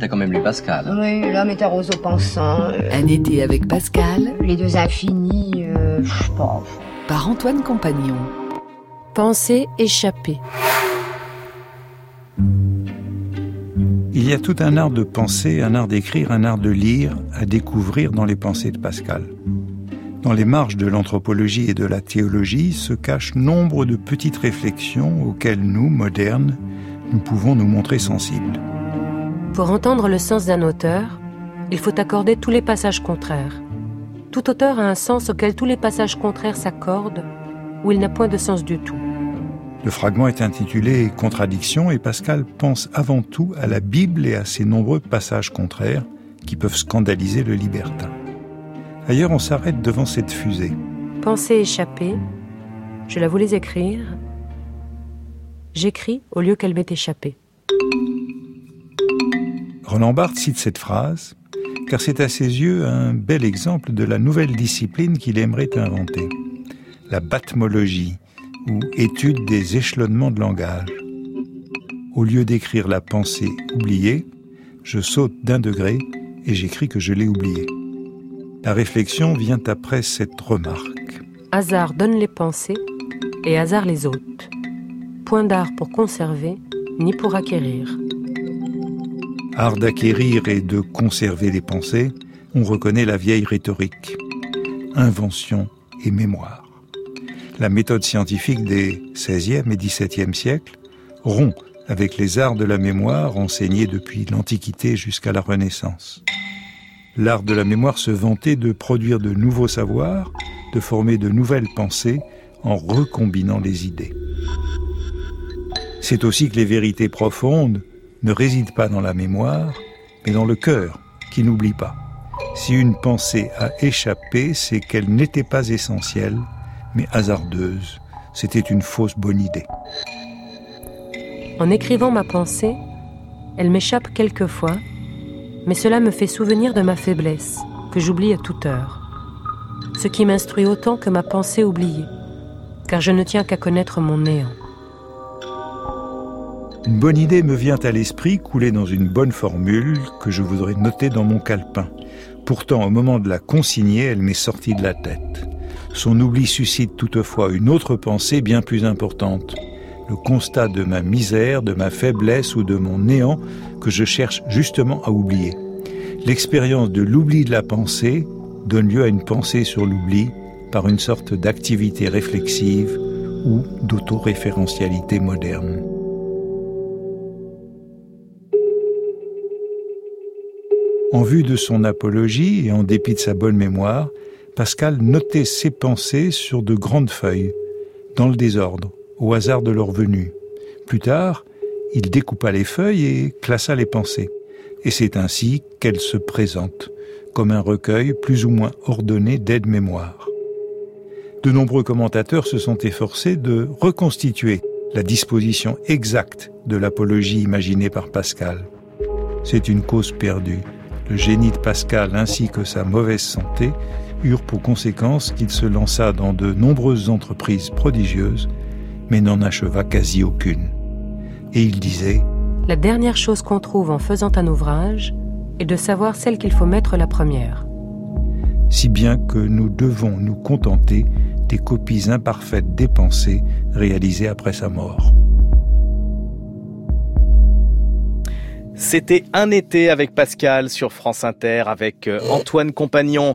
T'as quand même lu Pascal. Oui, l'homme est un roseau pensant. euh, Un été avec Pascal les deux infinis, euh, je sais pas. par Antoine Compagnon. Pensée échappée. Il y a tout un art de penser, un art d'écrire, un art de lire à découvrir dans les pensées de Pascal. Dans les marges de l'anthropologie et de la théologie se cachent nombre de petites réflexions auxquelles nous, modernes, nous pouvons nous montrer sensibles. Pour entendre le sens d'un auteur, il faut accorder tous les passages contraires. Tout auteur a un sens auquel tous les passages contraires s'accordent, ou il n'a point de sens du tout. Le fragment est intitulé Contradiction et Pascal pense avant tout à la Bible et à ses nombreux passages contraires qui peuvent scandaliser le libertin. Ailleurs, on s'arrête devant cette fusée. Pensée échappée, je la voulais écrire. J'écris au lieu qu'elle m'ait échappé. Roland Barthes cite cette phrase car c'est à ses yeux un bel exemple de la nouvelle discipline qu'il aimerait inventer, la batmologie, ou étude des échelonnements de langage. Au lieu d'écrire la pensée oubliée, je saute d'un degré et j'écris que je l'ai oubliée. La réflexion vient après cette remarque. Hasard donne les pensées et hasard les ôte. Point d'art pour conserver, ni pour acquérir. Art d'acquérir et de conserver les pensées, on reconnaît la vieille rhétorique. Invention et mémoire. La méthode scientifique des XVIe et XVIIe siècles rompt avec les arts de la mémoire enseignés depuis l'Antiquité jusqu'à la Renaissance. L'art de la mémoire se vantait de produire de nouveaux savoirs, de former de nouvelles pensées en recombinant les idées. C'est aussi que les vérités profondes ne résident pas dans la mémoire, mais dans le cœur, qui n'oublie pas. Si une pensée a échappé, c'est qu'elle n'était pas essentielle, mais hasardeuse. C'était une fausse bonne idée. En écrivant ma pensée, elle m'échappe quelquefois, mais cela me fait souvenir de ma faiblesse, que j'oublie à toute heure. Ce qui m'instruit autant que ma pensée oubliée, car je ne tiens qu'à connaître mon néant. Une bonne idée me vient à l'esprit coulée dans une bonne formule que je voudrais noter dans mon calepin. Pourtant, au moment de la consigner, elle m'est sortie de la tête. Son oubli suscite toutefois une autre pensée bien plus importante. Le constat de ma misère, de ma faiblesse ou de mon néant que je cherche justement à oublier. L'expérience de l'oubli de la pensée donne lieu à une pensée sur l'oubli par une sorte d'activité réflexive ou d'autoréférentialité moderne. En vue de son apologie et en dépit de sa bonne mémoire, Pascal notait ses pensées sur de grandes feuilles, dans le désordre, au hasard de leur venue. Plus tard, il découpa les feuilles et classa les pensées. Et c'est ainsi qu'elles se présentent, comme un recueil plus ou moins ordonné d'aide-mémoire. De nombreux commentateurs se sont efforcés de reconstituer la disposition exacte de l'apologie imaginée par Pascal. C'est une cause perdue. Le génie de Pascal ainsi que sa mauvaise santé eurent pour conséquence qu'il se lança dans de nombreuses entreprises prodigieuses, mais n'en acheva quasi aucune. Et il disait La dernière chose qu'on trouve en faisant un ouvrage est de savoir celle qu'il faut mettre la première. si bien que nous devons nous contenter des copies imparfaites des pensées réalisées après sa mort. C'était un été avec Pascal sur France Inter avec euh, Antoine Compagnon.